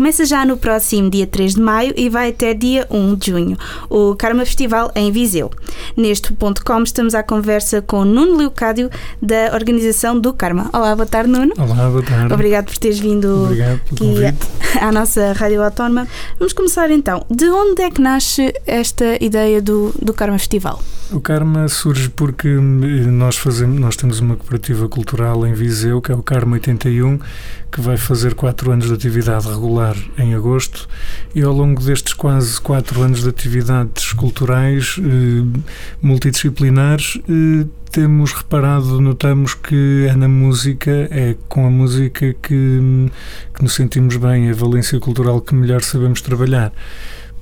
Começa já no próximo dia 3 de maio e vai até dia 1 de junho, o Karma Festival em Viseu. Neste ponto com estamos à conversa com Nuno Leocádio da organização do Karma. Olá, boa tarde, Nuno. Olá, boa tarde. Obrigado por teres vindo Obrigado aqui à nossa Rádio Autónoma. Vamos começar então. De onde é que nasce esta ideia do, do Karma Festival? O Karma surge porque nós fazemos, nós temos uma cooperativa cultural em Viseu, que é o Karma 81, que vai fazer quatro anos de atividade regular em agosto e ao longo destes quase quatro anos de atividades culturais eh, multidisciplinares eh, temos reparado, notamos que é na música, é com a música que, que nos sentimos bem, é a valência cultural que melhor sabemos trabalhar.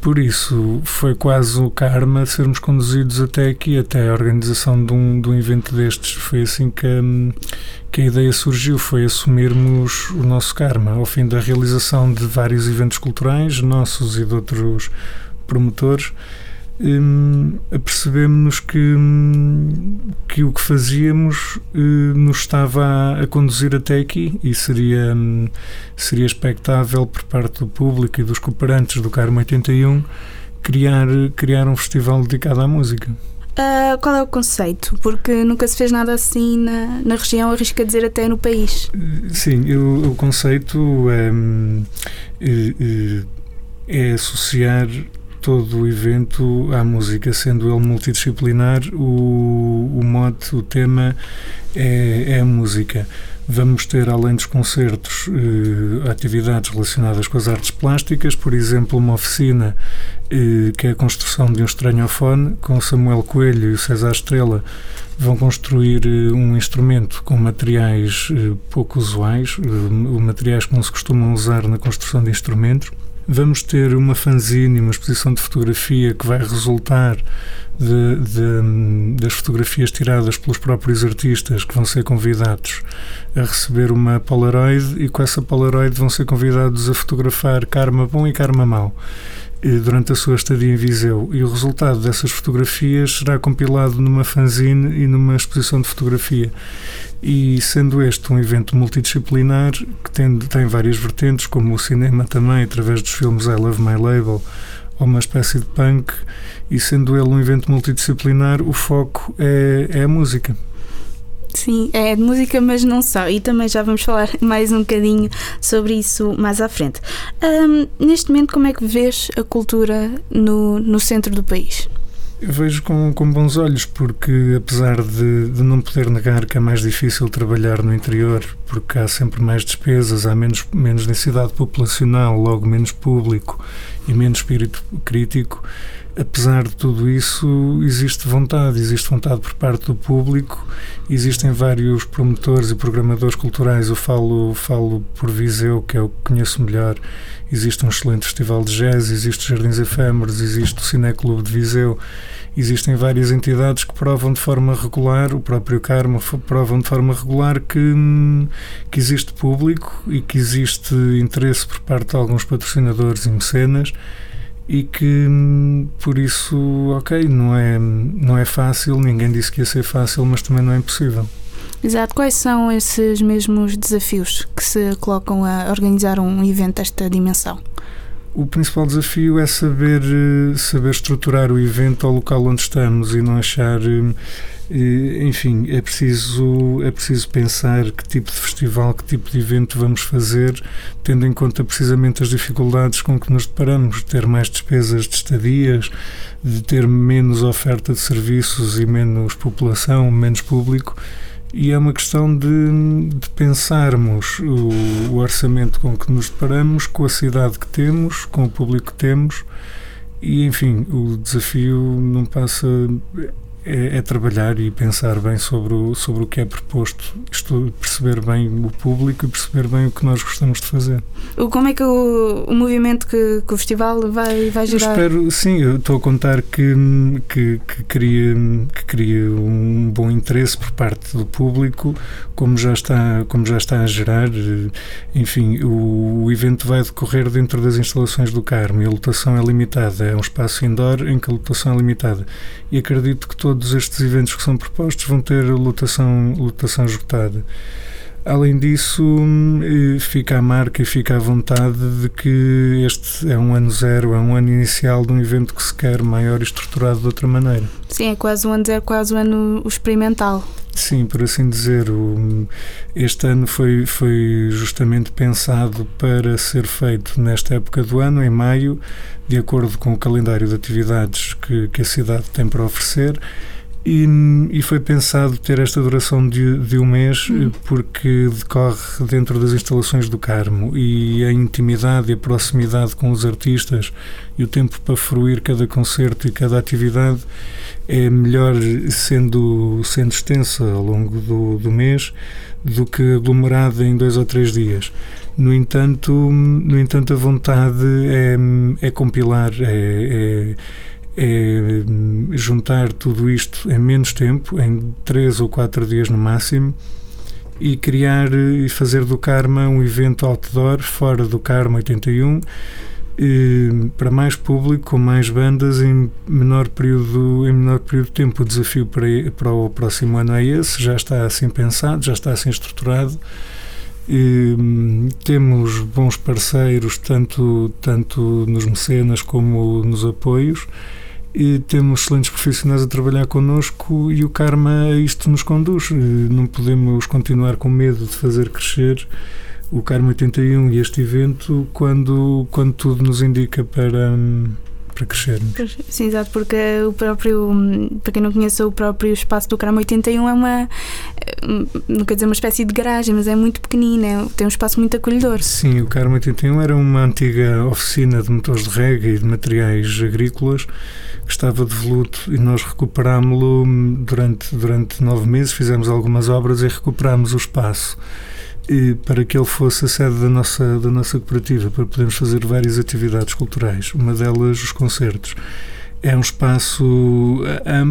Por isso, foi quase o karma sermos conduzidos até aqui, até a organização de um, de um evento destes. Foi assim que, que a ideia surgiu, foi assumirmos o nosso karma, ao fim da realização de vários eventos culturais, nossos e de outros promotores, hum, apercebemos que, hum, que o que fazíamos hum, nos estava a, a, conduzir até aqui e seria, seria expectável por parte do público e dos cooperantes do Carmo 81 criar, criar um festival dedicado à música. Uh, qual é o conceito? Porque nunca se fez nada assim na, na região, arrisca dizer até no país. Sim, o, o conceito é, é, é associar todo o evento à música, sendo ele multidisciplinar, o, o mote, o tema é, é a música. Vamos ter, além dos concertos, eh, atividades relacionadas com as artes plásticas, por exemplo, uma oficina eh, que é a construção de um estranhofone, com Samuel Coelho e César Estrela vão construir eh, um instrumento com materiais eh, pouco usuais, eh, materiais que não se costumam usar na construção de instrumentos. Vamos ter uma fanzine, uma exposição de fotografia que vai resultar de, de, das fotografias tiradas pelos próprios artistas que vão ser convidados a receber uma Polaroid e com essa Polaroid vão ser convidados a fotografar karma bom e karma mau durante a sua estadia em Viseu e o resultado dessas fotografias será compilado numa fanzine e numa exposição de fotografia e sendo este um evento multidisciplinar que tem, tem várias vertentes, como o cinema também, através dos filmes I Love My Label, ou uma espécie de punk, e sendo ele um evento multidisciplinar, o foco é, é a música. Sim, é de música, mas não só. E também já vamos falar mais um bocadinho sobre isso mais à frente. Um, neste momento, como é que vês a cultura no, no centro do país? Eu vejo com, com bons olhos, porque apesar de, de não poder negar que é mais difícil trabalhar no interior, porque há sempre mais despesas, há menos, menos densidade populacional, logo menos público e menos espírito crítico, apesar de tudo isso, existe vontade, existe vontade por parte do público, existem vários promotores e programadores culturais, eu falo, falo por Viseu, que é o que conheço melhor, existe um excelente festival de jazz, existe Jardins Efêmeros, existe o Cineclube de Viseu, existem várias entidades que provam de forma regular, o próprio Karma provam de forma regular que, que existe público e que existe interesse por parte de alguns patrocinadores e mecenas e que por isso, ok, não é, não é fácil, ninguém disse que ia ser fácil, mas também não é impossível. Exato. Quais são esses mesmos desafios que se colocam a organizar um evento desta dimensão? O principal desafio é saber, saber estruturar o evento ao local onde estamos e não achar enfim, é preciso, é preciso pensar que tipo de festival, que tipo de evento vamos fazer, tendo em conta precisamente as dificuldades com que nos deparamos, ter mais despesas de estadias, de ter menos oferta de serviços e menos população, menos público. E é uma questão de, de pensarmos o, o orçamento com que nos deparamos, com a cidade que temos, com o público que temos, e enfim, o desafio não passa é, é, trabalhar e pensar bem sobre o, sobre o que é proposto, perceber bem o público e perceber bem o que nós gostamos de fazer. Como é que o, o movimento que, que, o festival vai, vai gerar? Eu espero, sim, eu estou a contar que, que, que, cria, que cria um bom interesse por parte do público, como já está, como já está a gerar. Enfim, o, o evento vai decorrer dentro das instalações do Carmo e a lotação é limitada, é um espaço indoor em que a lotação é limitada. E acredito que todos todos estes eventos que são propostos vão ter lotação, lotação esgotada. Além disso, eh, fica a marca e fica a vontade de que este é um ano zero, é um ano inicial de um evento que se quer maior e estruturado de outra maneira. Sim, é quase um ano zero, quase um ano experimental. Sim, por assim dizer, este ano foi, foi justamente pensado para ser feito nesta época do ano, em maio, de acordo com o calendário de atividades que, que a cidade tem para oferecer e, e, foi pensado ter esta duração de, de um mês hum. porque decorre dentro das instalações do Carmo e a intimidade e a proximidade com os artistas e o tempo para fruir cada concerto e cada atividade é melhor sendo, sendo extensa ao longo do, do mês do que aglomerada em dois ou três dias. No entanto, no entanto a vontade é, é compilar, é, é é juntar tudo isto em menos tempo, em três ou quatro dias no máximo, e criar e fazer do Karma um evento outdoor fora do Karma 81 para mais público, com mais bandas em menor período, em menor período de tempo. O desafio para, para o próximo ano é esse, já está assim pensado, já está assim estruturado. E, temos bons parceiros, tanto, tanto nos mecenas como nos apoios e temos excelentes profissionais a trabalhar connosco e o karma a isto nos conduz. Não podemos continuar com medo de fazer crescer o Karma 81 e este evento quando, quando tudo nos indica para, para crescer. Sim, exato, porque o próprio, para quem não conhece, o próprio espaço do Carmo 81 é uma, não quer dizer uma espécie de garagem, mas é muito pequenino, é, tem um espaço muito acolhedor. Sim, o Carmo 81 era uma antiga oficina de motores de rega e de materiais agrícolas que estava devoluto e nós recuperámo-lo durante, durante nove meses, fizemos algumas obras e recuperámos o espaço para que ele fosse a sede da nossa, da nossa cooperativa, para podermos fazer várias atividades culturais, uma delas os concertos. É um espaço eh,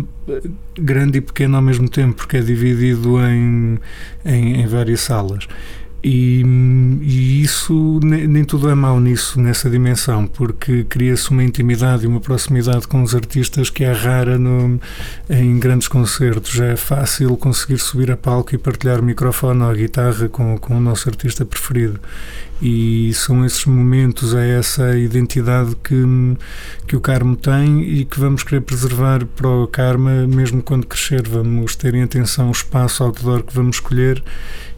grande e pequeno ao mesmo tempo, porque é dividido em, em, em várias salas. E, e, isso nem, nem, tudo é mau nisso, nessa dimensão, porque cria-se uma intimidade e uma proximidade com os artistas que é rara no, em grandes concertos. Já é fácil conseguir subir a palco e partilhar o microfone ou a guitarra com, com o nosso artista preferido. E são esses momentos, é essa identidade que, que o Carmo tem e que vamos querer preservar para o Karma, mesmo quando crescer. Vamos ter em atenção o espaço outdoor que vamos escolher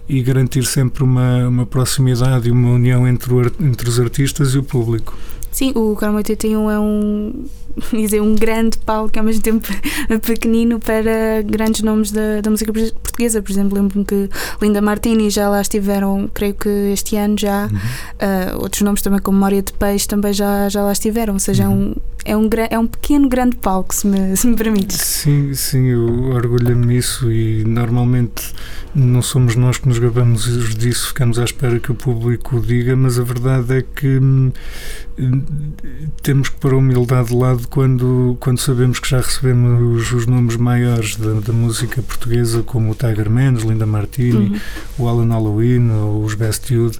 e garantir sempre uma, uma proximidade e uma união entre, o, entre os artistas e o público. Sim, o Carmo 81 é um, dizer, um grande palco ao mesmo tempo pequenino para grandes nomes da, da música portuguesa. Por exemplo, lembro-me que Linda Martini já lá estiveram, creio que este ano já. Uhum. Uh, outros nomes também, como Memória de Peixe, também já, já lá estiveram. Ou seja, uhum. é, um, é, um, é um pequeno, grande palco, se me, se me permite. Sim, sim, eu orgulho-me nisso e normalmente não somos nós que nos gabamos disso, ficamos à espera que o público o diga, mas a verdade é que hum, temos que pôr a humildade de lado quando, quando sabemos que já recebemos os, os nomes maiores da, da, música portuguesa, como o Tiger Mendes, Linda Martini, uhum. o Alan Halloween, os Best Youth,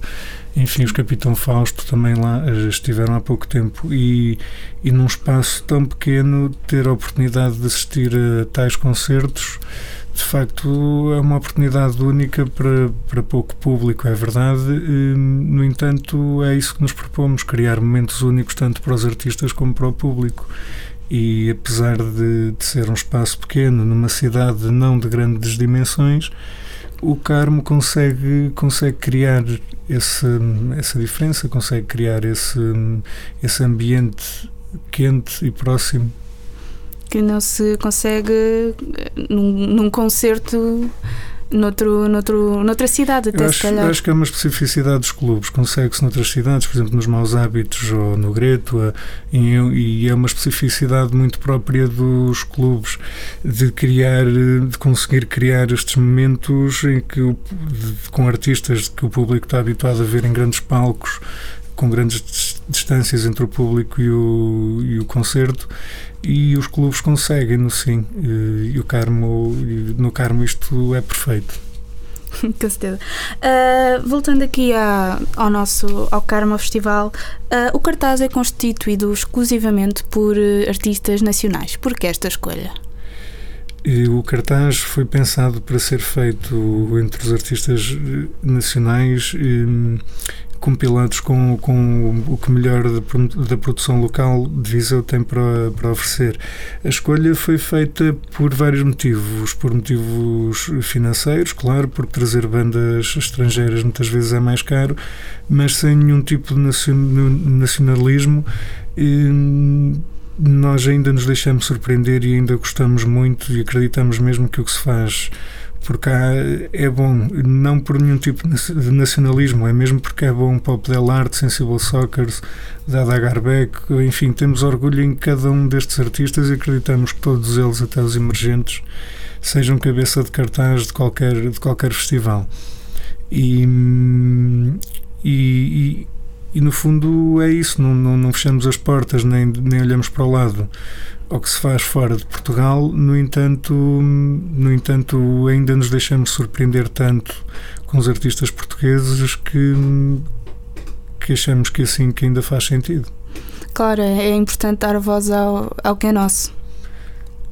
enfim, os Capitão Fausto também lá eh, estiveram há pouco tempo e, e num espaço tão pequeno ter a oportunidade de assistir a tais concertos de facto é uma oportunidade única para, para pouco público, é verdade. No entanto, é isso que nos propomos: criar momentos únicos tanto para os artistas como para o público. E apesar de, de ser um espaço pequeno, numa cidade não de grandes dimensões, o Carmo consegue, consegue criar esse, essa diferença, consegue criar esse, esse ambiente quente e próximo que não se consegue num, num concerto noutro, noutro, noutra cidade, até eu se acho, calhar. Acho que é uma especificidade dos clubes. Consegue-se noutras cidades, por exemplo, nos Maus Hábitos ou no Greto, e, e é uma especificidade muito própria dos clubes de criar, de conseguir criar estes momentos em que, de, com artistas que o público está habituado a ver em grandes palcos com grandes distâncias entre o público e o, e o concerto e os clubes conseguem no sim e o Carmo no Carmo isto é perfeito com certeza. Uh, voltando aqui ao nosso ao Karma Festival, uh, o cartaz é constituído exclusivamente por uh, artistas nacionais. Por que esta escolha? E o cartaz foi pensado para ser feito entre os artistas nacionais compilados com, com o que melhor da, produção local de Viseu tem para, para oferecer. A escolha foi feita por vários motivos. Por motivos financeiros, claro, porque trazer bandas estrangeiras muitas vezes é mais caro, mas sem nenhum tipo de nacionalismo. E, nós ainda nos deixamos surpreender e ainda gostamos muito e acreditamos mesmo que o que se faz por cá é bom, não por nenhum tipo de nacionalismo, é mesmo porque é bom Pop Del Arte, Sensible Soccer, Dada Garbeck, enfim, temos orgulho em cada um destes artistas e acreditamos que todos eles, até os emergentes, sejam cabeça de cartaz de qualquer, de qualquer festival. E, e, e, no fundo é isso, não, não, não fechamos as portas nem, nem olhamos para o lado. Ao que se faz fora de Portugal, no entanto, no entanto ainda nos deixamos surpreender tanto com os artistas portugueses que, que achamos que assim que ainda faz sentido. Claro, é importante dar voz ao, ao que é nosso.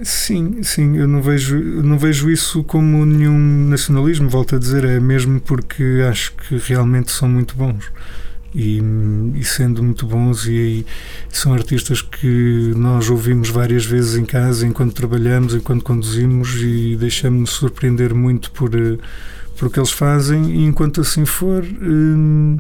Sim, sim, eu não vejo, não vejo isso como nenhum nacionalismo, volto a dizer, é mesmo porque acho que realmente são muito bons e, e, sendo muito bons e, e, são artistas que nós ouvimos várias vezes em casa enquanto trabalhamos, enquanto conduzimos e deixamos-nos surpreender muito por, eh, por o que eles fazem e enquanto assim for hum,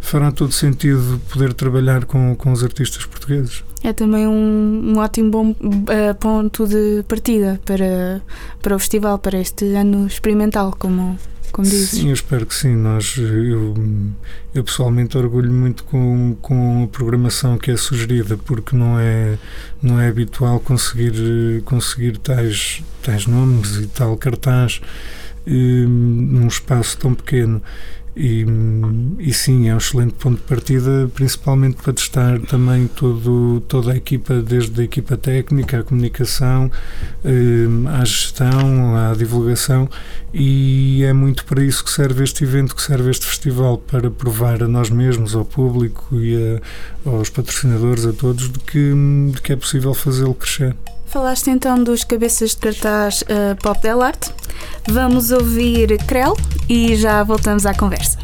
fará todo sentido poder trabalhar com, com os artistas portugueses. É também um, um ótimo bom uh, ponto de partida para, para o festival, para este ano experimental, como como dizes. Sim, eu espero que sim. Nós, eu, eu pessoalmente orgulho muito com, com a programação que é sugerida, porque não é, não é habitual conseguir, conseguir tais, tais nomes e tal cartaz eh, num espaço tão pequeno. E, e, sim, é um excelente ponto de partida, principalmente para testar também todo, toda a equipa, desde a equipa técnica, a comunicação, eh, à gestão, à divulgação, e é muito para isso que serve este evento, que serve este festival, para provar a nós mesmos, ao público e a, aos patrocinadores, a todos, de que, de que é possível fazê-lo crescer. Falaste então dos cabeças de cartaz uh, Pop Del Arte. Vamos ouvir Krell e já voltamos à conversa.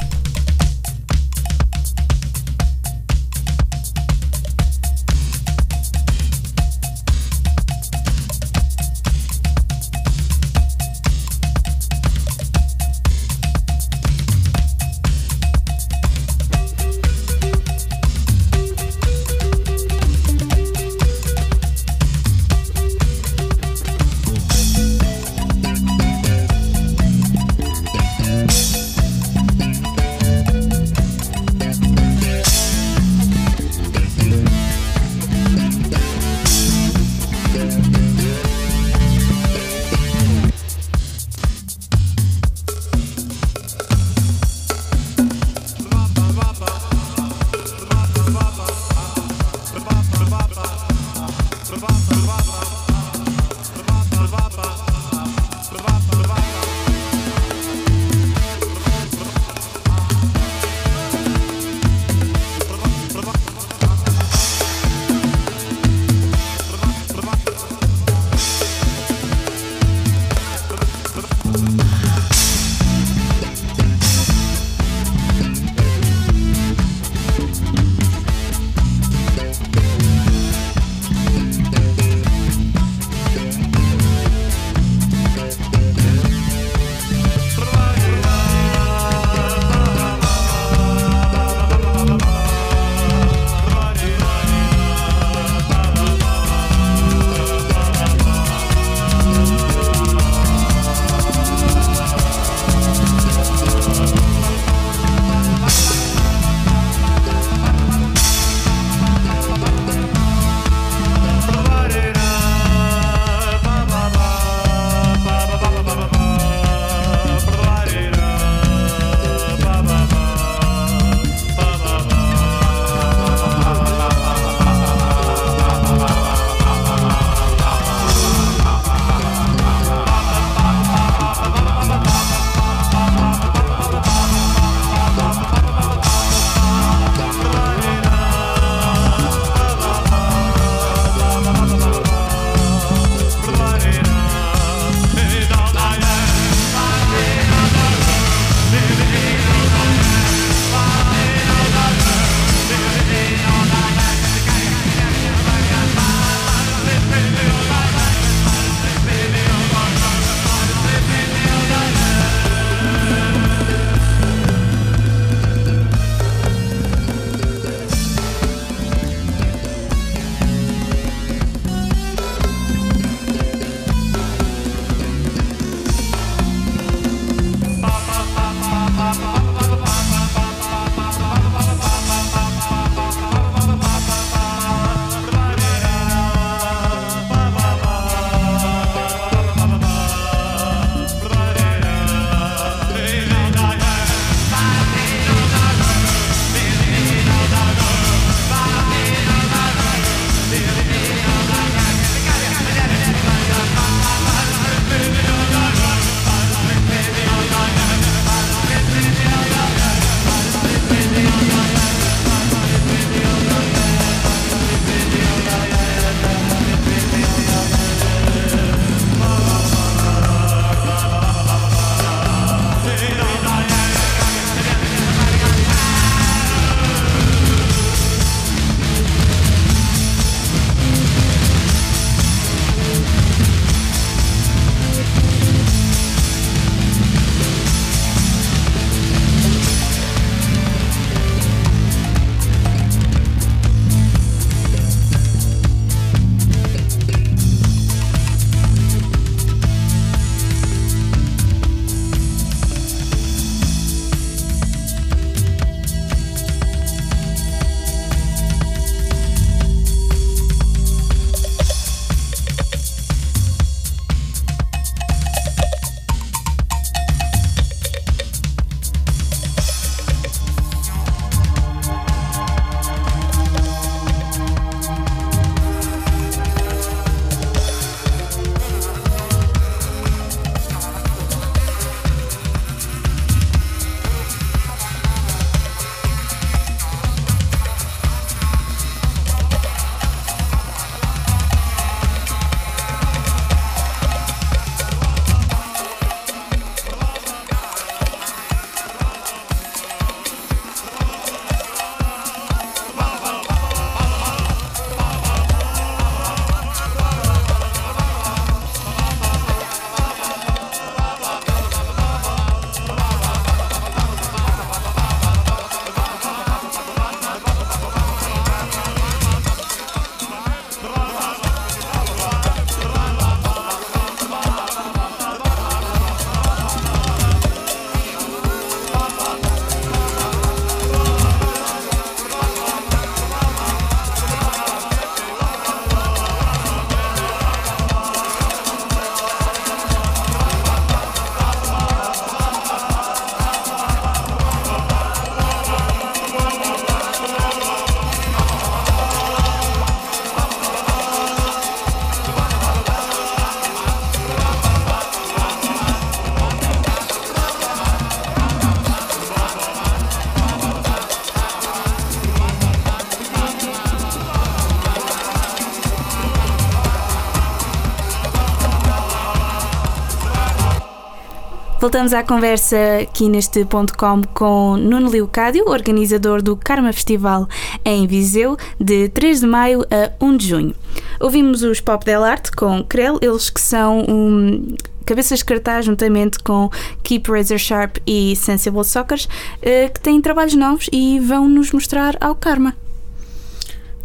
Voltamos à conversa aqui neste ponto com com Nuno Leocádio, organizador do Karma Festival em Viseu, de 3 de maio a 1 de junho. Ouvimos os Pop Del Arte com Crel, eles que são um, cabeças de cartaz juntamente com Keep Razor Sharp e Sensible Soccers, eh, que têm trabalhos novos e vão nos mostrar ao Karma.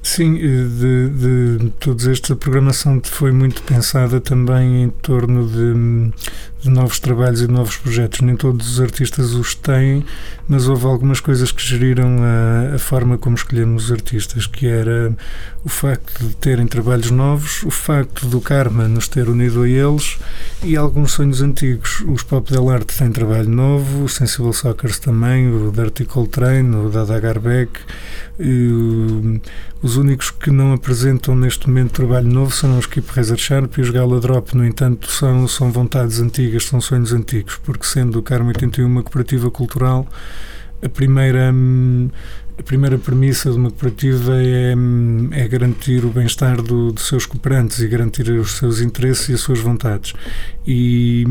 Sim, de, de todos estes, a programação foi muito pensada também em torno de, de, novos trabalhos e de novos projetos. Nem todos os artistas os têm, mas houve algumas coisas que geriram a, a forma como escolhemos os artistas, que era o facto de terem trabalhos novos, o facto do Karma nos ter unido a eles e alguns sonhos antigos. Os Pop Del Arte têm trabalho novo, o Sensible Soccers também, o Dirty Coltrane, o Dada Garbeck. E, os únicos que não apresentam neste momento trabalho novo são os Keep Razor Sharp e os Gala Drop, no entanto, são, são vontades antigas, são sonhos antigos, porque sendo o Carmo 81 uma cooperativa cultural, a primeira. A primeira premissa de uma cooperativa é, é garantir o bem-estar do, dos seus cooperantes e garantir os seus interesses e as suas vontades. E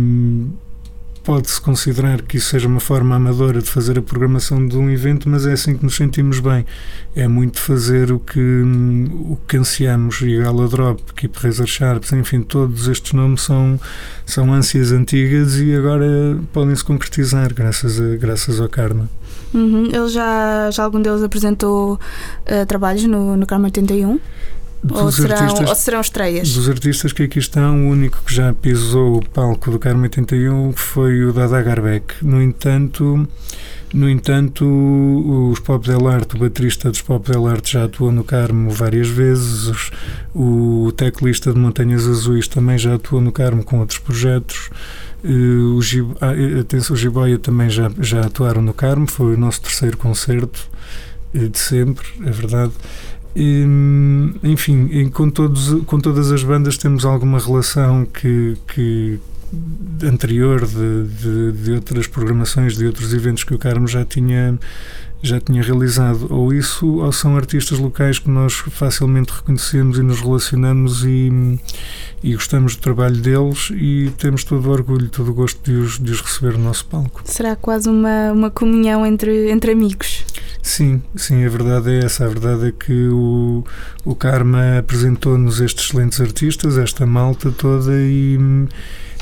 pode-se considerar que isso seja uma forma amadora de fazer a programação de um evento, mas é assim que nos sentimos bem. É muito fazer o que, o que ansiamos. E Gala Drop, Keep Razor Sharps, enfim, todos estes nomes são, são ânsias antigas e agora podem se concretizar graças, a, graças ao Karma. Uhum. Ele já, já algum deles apresentou uh, trabalhos no, no Karma 81? Ou serão, artistas, ou serão estreias? Dos artistas que aqui estão, o único que já pisou o palco do Carmo 81 foi o Dada Garbeck. No entanto, no entanto, os Pop Del Arte, o baterista dos Pop Del Arte já atuou no Carmo várias vezes, o teclista de Montanhas Azuis também já atuou no Carmo com outros projetos. Eh, o, Gib, ah, eh, atenção, o Giboia também já, já atuaram no Carmo, foi o nosso terceiro concerto eh, de sempre, é verdade. Enfim, com, todos, com todas as bandas temos alguma relação que, que anterior de, de, de, outras programações, de outros eventos que o Carmo já tinha, já tinha realizado. Ou isso, ou são artistas locais que nós facilmente reconhecemos e nos relacionamos e, e gostamos do trabalho deles e temos todo o orgulho, todo o gosto de os, de os receber no nosso palco. Será quase uma, uma comunhão entre, entre amigos? Sim, sim, a verdade é essa. A verdade é que o, o Karma apresentou-nos estes excelentes artistas, esta malta toda, e,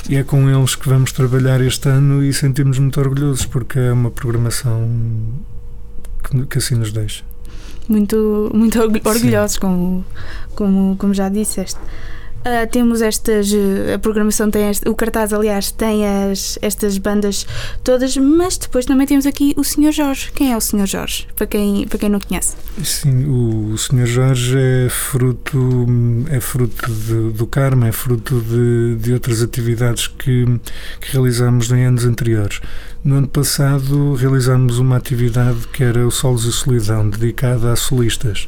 e é com eles que vamos trabalhar este ano e sentimos muito orgulhosos porque é uma programação que, que assim nos deixa. Muito, muito orgulhosos, como, como, como já disseste. Uh, temos estas. Uh, a programação tem. Este, o cartaz, aliás, tem as, estas bandas todas, mas depois também temos aqui o Sr. Jorge. Quem é o Sr. Jorge? Para quem, para quem não conhece. Sim, o, o Sr. Jorge é fruto, é fruto de, do karma, é fruto de, de outras atividades que, que realizamos em anos anteriores. No ano passado realizámos uma atividade que era o Solos e Solidão, dedicada a solistas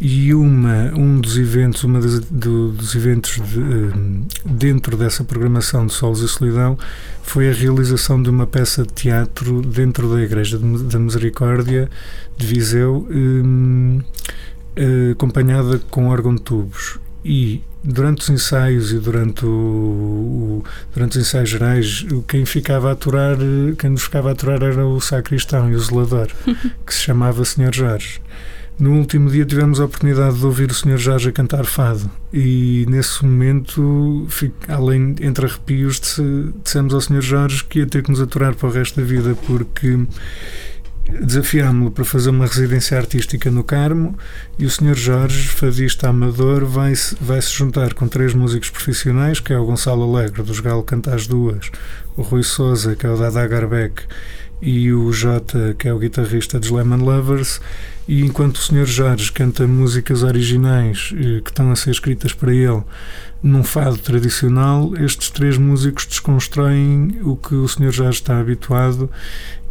e uma, um dos eventos, uma das, do, dos eventos de, um, dentro dessa programação de Solos e Solidão foi a realização de uma peça de teatro dentro da Igreja da Misericórdia de Viseu, um, acompanhada com órgão de tubos. E durante os ensaios e durante, o, o, durante os ensaios gerais, quem ficava a aturar, quem nos ficava a aturar era o sacristão e o zelador, que se chamava Senhor Jorge. No último dia tivemos a oportunidade de ouvir o Sr. Jorge a cantar fado e nesse momento, além entre arrepios, dissemos ao Sr. Jorge que ia ter que nos aturar para o resto da vida porque desafiámo-lo para fazer uma residência artística no Carmo e o Sr. Jorge, fadista amador, vai-se vai -se juntar com três músicos profissionais, que é o Gonçalo Alegre, dos Galo Canta as Duas, o Rui Souza, que é o Dada Garbeck, e o Jota, que é o guitarrista dos Lemon Lovers, e enquanto o Sr. Jorge canta músicas originais eh, que estão a ser escritas para ele num fado tradicional, estes três músicos desconstroem o que o Sr. Jorge está habituado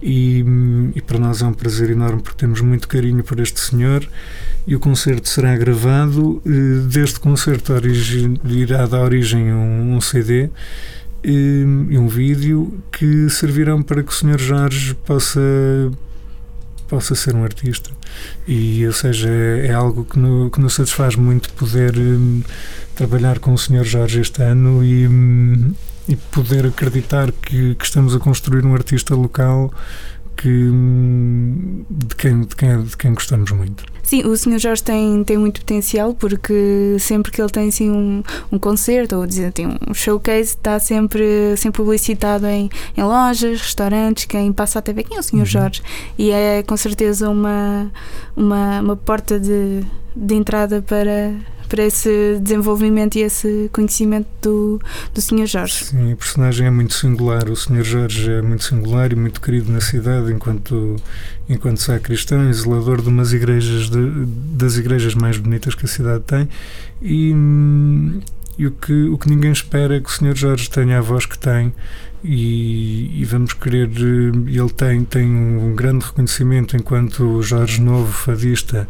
e, e, para nós é um prazer enorme porque temos muito carinho por este senhor e o concerto será gravado. Eh, deste concerto irá dar origem um, um CD e um vídeo que servirão para que o Sr. Jorge possa possa ser um artista. E, ou seja, é, algo que, no, que nos satisfaz muito poder um, trabalhar com o Sr. Jorge este ano e, um, e poder acreditar que, que, estamos a construir um artista local que, de, quem, de, quem, de quem gostamos muito. Sim, o Sr. Jorge tem, tem muito potencial porque sempre que ele tem assim, um, um concerto ou dizer, tem um showcase, está sempre, sempre publicitado em, em lojas, restaurantes, quem passa até ver quem é o Sr. Uhum. Jorge. E é com certeza uma, uma, uma porta de, de entrada para, para esse desenvolvimento e esse conhecimento do, do Sr. Jorge. Sim, o personagem é muito singular. O Sr. Jorge é muito singular e muito querido na cidade enquanto, enquanto sacristão, isolador de umas igrejas, de, das igrejas mais bonitas que a cidade tem. E, e o, que, o que ninguém espera é que o Sr. Jorge tenha a voz que tem e, e, vamos querer. Ele tem, tem um grande reconhecimento enquanto Jorge Novo, fadista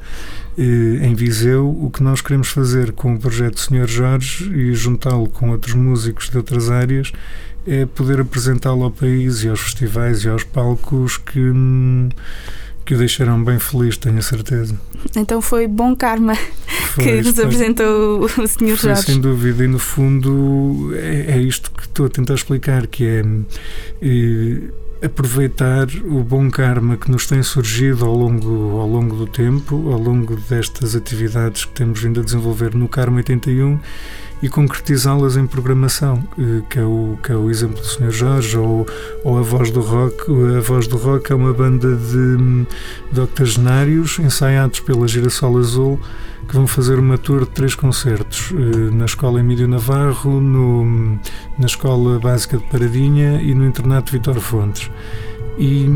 eh, em Viseu, o que nós queremos fazer com o projeto Senhor Jorge e juntá-lo com outros músicos de outras áreas é poder apresentá-lo ao país e aos festivais e aos palcos que, que o deixarão bem feliz, tenho a certeza. Então foi bom karma foi, que nos apresentou o Sr. Jorge. Sem dúvida, e no fundo é, é, isto que estou a tentar explicar, que é, é aproveitar o bom karma que nos tem surgido ao longo, ao longo do tempo, ao longo destas atividades que temos vindo a desenvolver no Karma 81 e concretizá-las em programação, eh, que é o, que é o exemplo do Sr. Jorge, ou, ou a Voz do Rock. A Voz do Rock é uma banda de, de octogenários ensaiados pela Girassol Azul que vão fazer uma tour de três concertos eh, na Escola Emílio Navarro, no, na Escola Básica de Paradinha e no Internato Vitor Fontes. E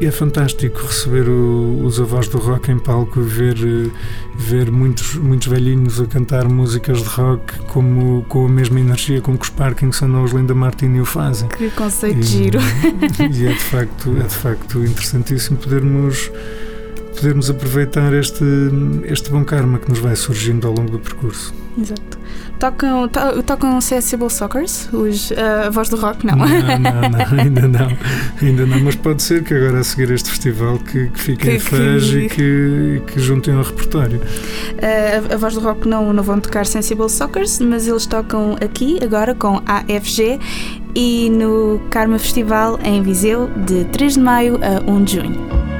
é fantástico receber o, os avós do rock em palco e ver, ver muitos, muitos velhinhos a cantar músicas de rock como, com a mesma energia com que os Parkinson ou os Linda Martini o fazem. Que conceito e, giro! E é de facto, é de facto interessantíssimo podermos podermos aproveitar este, este bom karma que nos vai surgindo ao longo do percurso. Exato. Tocam, to, tocam Sensible Sockers, os, uh, a voz do rock, não? Não, não, não, ainda não, ainda não, mas pode ser que agora a seguir este festival que, que fiquem fãs que... e que, que juntem ao repertório. Uh, a, a, voz do rock não, não vão tocar Sensible Sockers, mas eles tocam aqui agora com AFG e no Karma Festival em Viseu de 3 de maio a 1 de junho.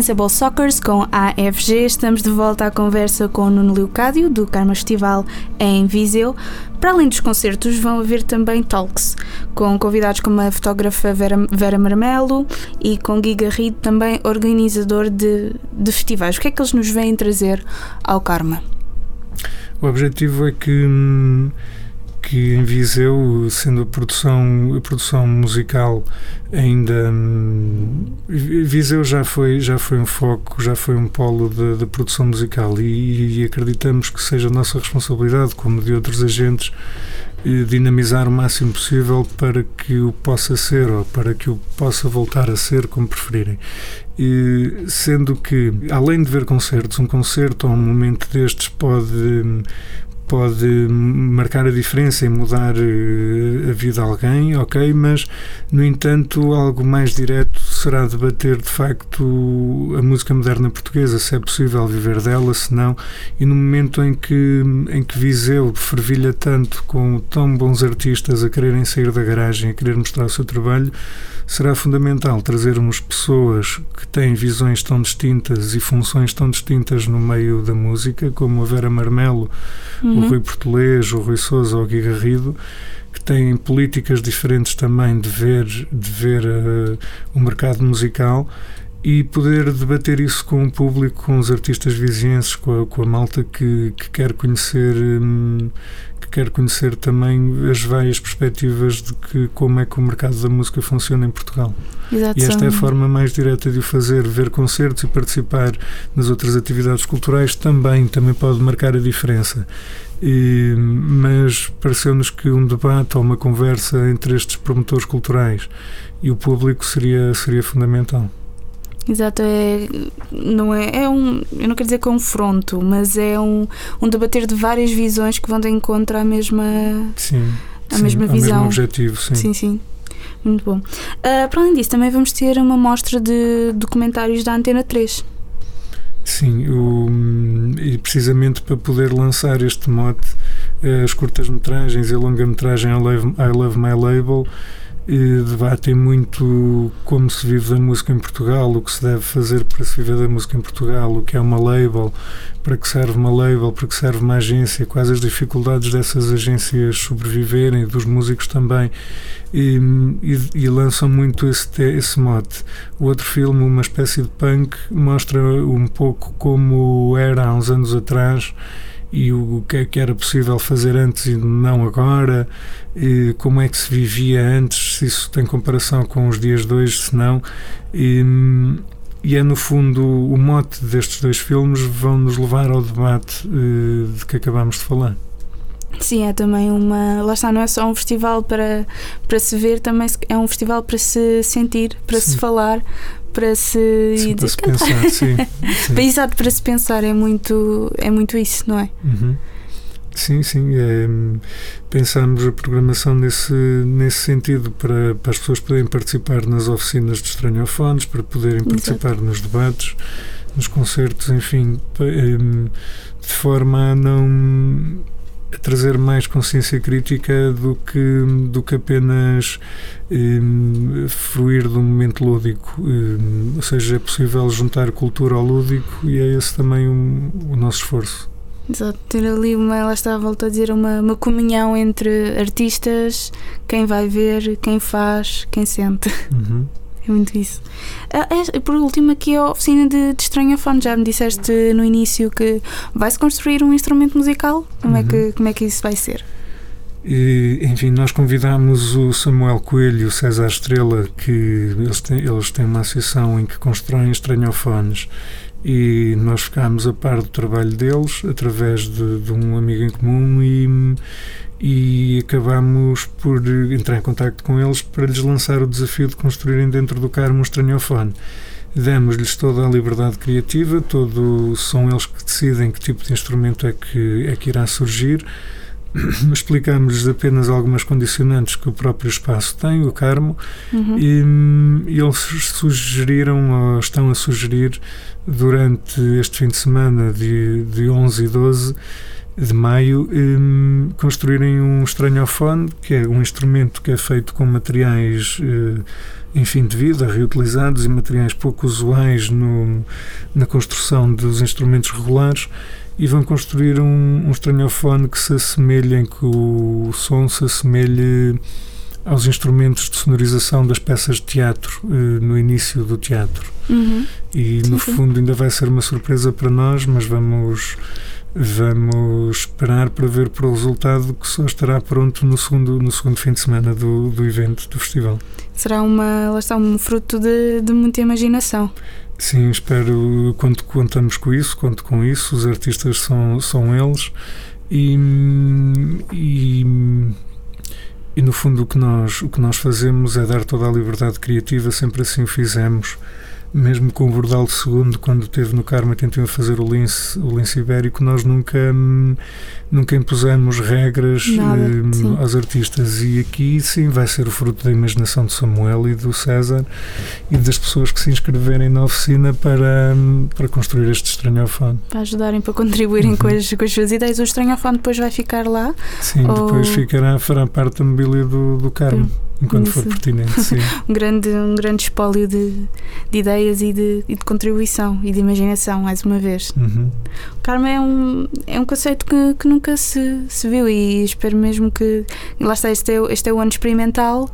Sensible Soccers com AFG. Estamos de volta à conversa com o Nuno Leocádio, do Karma Festival em Viseu. Para além dos concertos, vão haver também talks, com convidados como a fotógrafa Vera, Vera Marmelo e com Gui Garrido, também organizador de, de festivais. O que é que eles nos vêm trazer ao Karma? O objetivo é que hum, que em Viseu, sendo a produção, a produção musical ainda hum, Viseu já foi já foi um foco, já foi um polo da produção musical e, e, acreditamos que seja nossa responsabilidade, como de outros agentes, eh, dinamizar o máximo possível para que o possa ser ou para que o possa voltar a ser, como preferirem. E, sendo que, além de ver concertos, um concerto ou um momento destes pode hum, pode marcar a diferença e mudar eh, a vida de alguém, ok, mas no entanto algo mais direto será debater de facto a música moderna portuguesa, se é possível viver dela, se não, e no momento em que, em que Viseu fervilha tanto com tão bons artistas a quererem sair da garagem, a querer mostrar o seu trabalho, será fundamental trazermos pessoas que têm visões tão distintas e funções tão distintas no meio da música, como a Vera Marmelo, uhum. o Rui Português, o Rui Souza ou o Gui Garrido, que têm políticas diferentes também de ver, de ver uh, o mercado musical e poder debater isso com o público, com os artistas vizinhenses, com a, com a malta que, que quer conhecer hum, que quer conhecer também as várias perspectivas de que como é que o mercado da música funciona em Portugal. Exato, e esta é a forma mais direta de o fazer, ver concertos e participar nas outras atividades culturais também também pode marcar a diferença. E, mas pareceu-nos que um debate ou uma conversa entre estes promotores culturais e o público seria seria fundamental. Exato, é, não é, é um, eu não quero dizer confronto, mas é um, um debater de várias visões que vão de encontro à mesma, sim, à sim, mesma visão. Mesmo objetivo, sim. Sim, sim. Muito bom. Uh, para além disso, também vamos ter uma mostra de documentários da Antena 3. Sim, o, e precisamente para poder lançar este mote, as curtas-metragens e a longa-metragem I Love, I Love My Label debatem muito como se vive da música em Portugal, o que se deve fazer para se viver da música em Portugal, o que é uma label, para que serve uma label, para que serve uma agência, quais as dificuldades dessas agências sobreviverem, dos músicos também, e, e, e lançam muito esse, esse mote. O outro filme, uma espécie de punk, mostra um pouco como era há uns anos atrás e o que é que era possível fazer antes e não agora, e como é que se vivia antes, se isso tem comparação com os dias de hoje, se não. E, e é no fundo o mote destes dois filmes vão nos levar ao debate uh, de que acabamos de falar. Sim, é também uma. Lá está, não é só um festival para, para se ver, também é um festival para se sentir, para Sim. se falar, para se, sim, para se pensar, sim, sim. Exato, para se pensar é muito, é muito isso, não é? Uhum. Sim, sim. É, pensamos a programação nesse, nesse sentido para, para as pessoas poderem participar nas oficinas de estranhofones, para poderem participar Exato. nos debates, nos concertos, enfim, de forma a não trazer mais consciência crítica do que, do que apenas um, fruir de um momento lúdico. Um, ou seja, é possível juntar cultura ao lúdico e é esse também um, o nosso esforço. Exato, ter ali uma, ela está a volta a dizer, uma, uma comunhão entre artistas, quem vai ver, quem faz, quem sente. Uhum. É muito isso. Ah, é, por último, aqui a oficina de, de estranhofone. Já me disseste no início que vai-se construir um instrumento musical. Como, uhum. é que, uhum. como é que isso vai ser? E, enfim, nós convidámos o Samuel Coelho e o César Estrela, que eles têm, eles têm uma associação em que constroem estranhofones e nós ficámos a par do trabalho deles através de, de um amigo em comum e, e acabámos por entrar em contato com eles para lhes lançar o desafio de construírem dentro do Carmo um estranhofone. Demos-lhes toda a liberdade criativa, todo, são eles que decidem que tipo de instrumento é que, é que irá surgir. Explicámos-lhes apenas algumas condicionantes que o próprio espaço tem, o Carmo, uhum. e, e eles sugeriram, ou estão a sugerir, durante este fim de semana de, de 11 e 12, de maio, um, construírem um estranhofone, que é um instrumento que é feito com materiais uh, em fim de vida, reutilizados e materiais pouco usuais no, na construção dos instrumentos regulares, e vão construir um, um estranhofone que se assemelhe, em que o som se assemelhe aos instrumentos de sonorização das peças de teatro uh, no início do teatro. Uhum. E no sim. fundo ainda vai ser uma surpresa para nós, mas vamos vamos esperar para ver para o resultado que só estará pronto no segundo no segundo fim de semana do, do evento do festival. Será uma lá está um fruto de, de muita imaginação. Sim, espero conto contamos com isso, conto com isso. Os artistas são são eles e, e e no fundo o que nós o que nós fazemos é dar toda a liberdade criativa, sempre assim o fizemos mesmo com o Bordal II, quando esteve no Carmo 81 a fazer o lince, o lince ibérico, nós nunca, hum, nunca impusemos regras Nada, sim. aos artistas. E aqui, sim, vai ser o fruto da imaginação de Samuel e do César e das pessoas que se inscreverem na oficina para, hum, para construir este estranhofone. Para ajudarem, para contribuírem Uhum. com, as, com as suas ideias. O estranhofone depois vai ficar lá. Sim, Ou- depois ficará, fará parte da mobília do, do Carmo, enquanto for Isso. pertinente, sim. Um grande, um grande espólio de, de ideias e de, e de contribuição e de imaginação, mais uma vez. Uhum. O Karma é um, é um conceito que, que nunca se, se viu e espero mesmo que lá está, este é, este é o ano experimental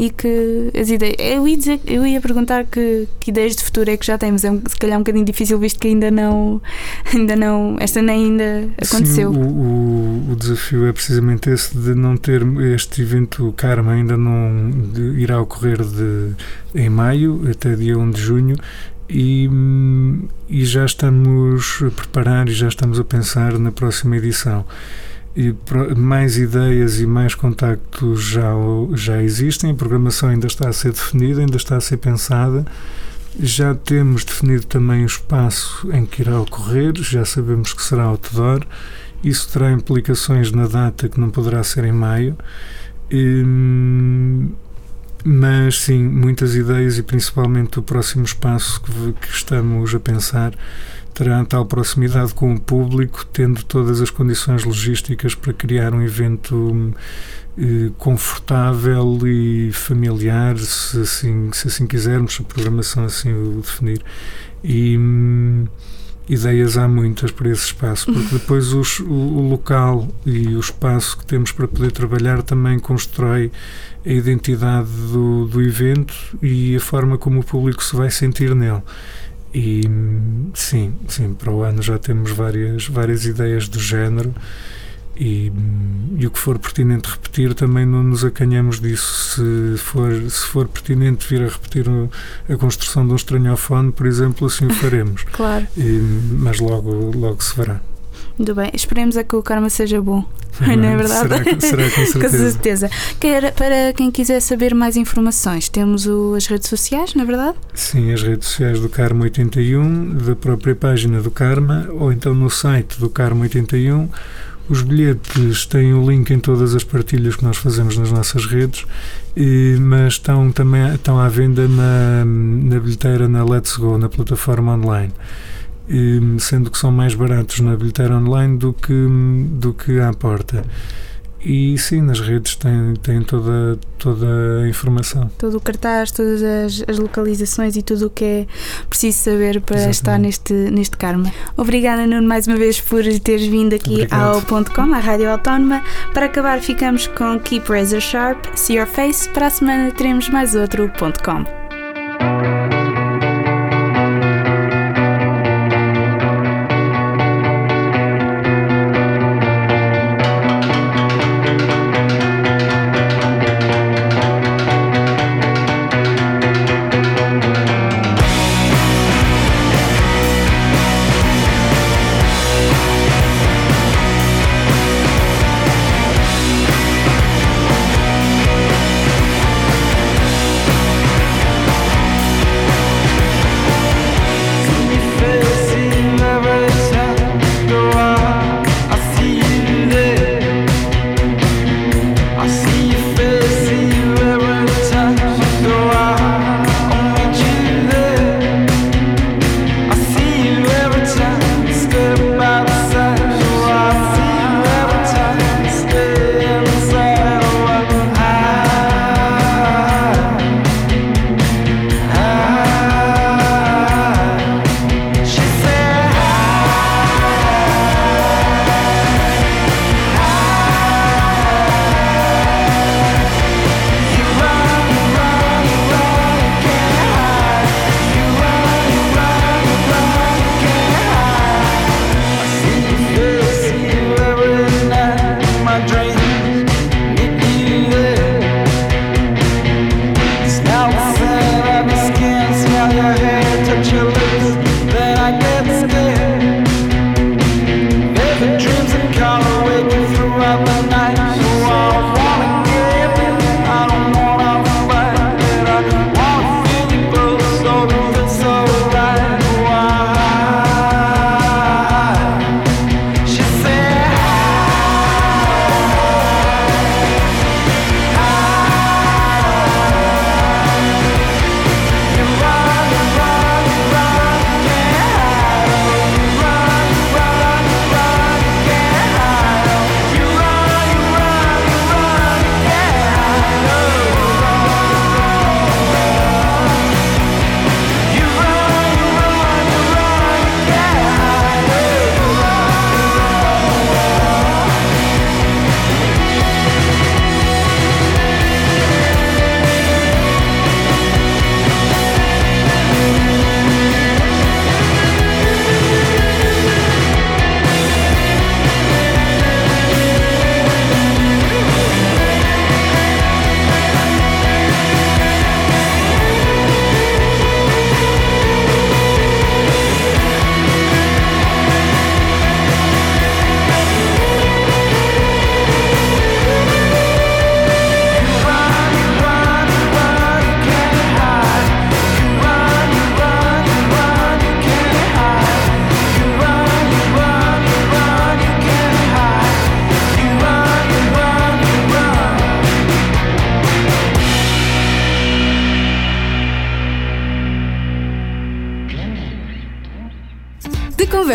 e que as ideias. Eu ia, dizer, eu ia perguntar que, que ideias de futuro é que já temos. É um, se calhar um bocadinho difícil visto que ainda não, ainda não esta nem ainda aconteceu. Sim, o, o, o desafio é precisamente esse de não ter este evento Karma ainda não de- irá ocorrer de, em maio até dia 1 de junho e, hum, e já estamos a preparar e já estamos a pensar na próxima edição. E mais ideias e mais contactos já, já existem, a programação ainda está a ser definida, ainda está a ser pensada. Já temos definido também o espaço em que irá ocorrer, já sabemos que será outdoor. Isso terá implicações na data que não poderá ser em maio. Hum, mas sim, muitas ideias e principalmente o próximo espaço que, que estamos a pensar terá tal proximidade com o público, tendo todas as condições logísticas para criar um evento eh, confortável e familiar, se assim, se assim quisermos, se a programação assim o definir. E hum, ideias há muitas para esse espaço, porque depois os- o, o local e o espaço que temos para poder trabalhar também constrói a identidade do, do evento e a forma como o público se vai sentir nele. E hum, sim, sim, para o ano já temos várias, várias ideias do género e, e o que for pertinente repetir também não nos acanhamos disso. Se for, se for pertinente vir a repetir a construção de um estranhofone, por exemplo, assim o faremos. Claro, E, mas logo, logo se verá. muito bem. Esperemos é que o Karma seja bom. Não é verdade? Será, será com Com certeza. certeza. Quer, para quem quiser saber mais informações, temos o- as redes sociais, na é verdade? Sim, as redes sociais do Karma 81, da própria página do Karma, ou então no site do Karma 81. Os bilhetes têm o link em todas as partilhas que nós fazemos nas nossas redes, e- mas estão também estão à venda na, na bilheteira na Let's Go, na plataforma online. E, sendo que são mais baratos na bilheteira online do que, do que à porta. E sim, nas redes têm, têm toda, toda a informação. Todo o cartaz, todas as, as localizações e tudo o que é preciso saber para Exatamente. estar neste, neste Karma. Obrigada, Nuno, mais uma vez por teres vindo aqui Obrigado. ao Ponto .com, à Rádio Autónoma. Para acabar, ficamos com Keep Razor Sharp, See Your Face. Para a semana teremos mais outro Ponto .com.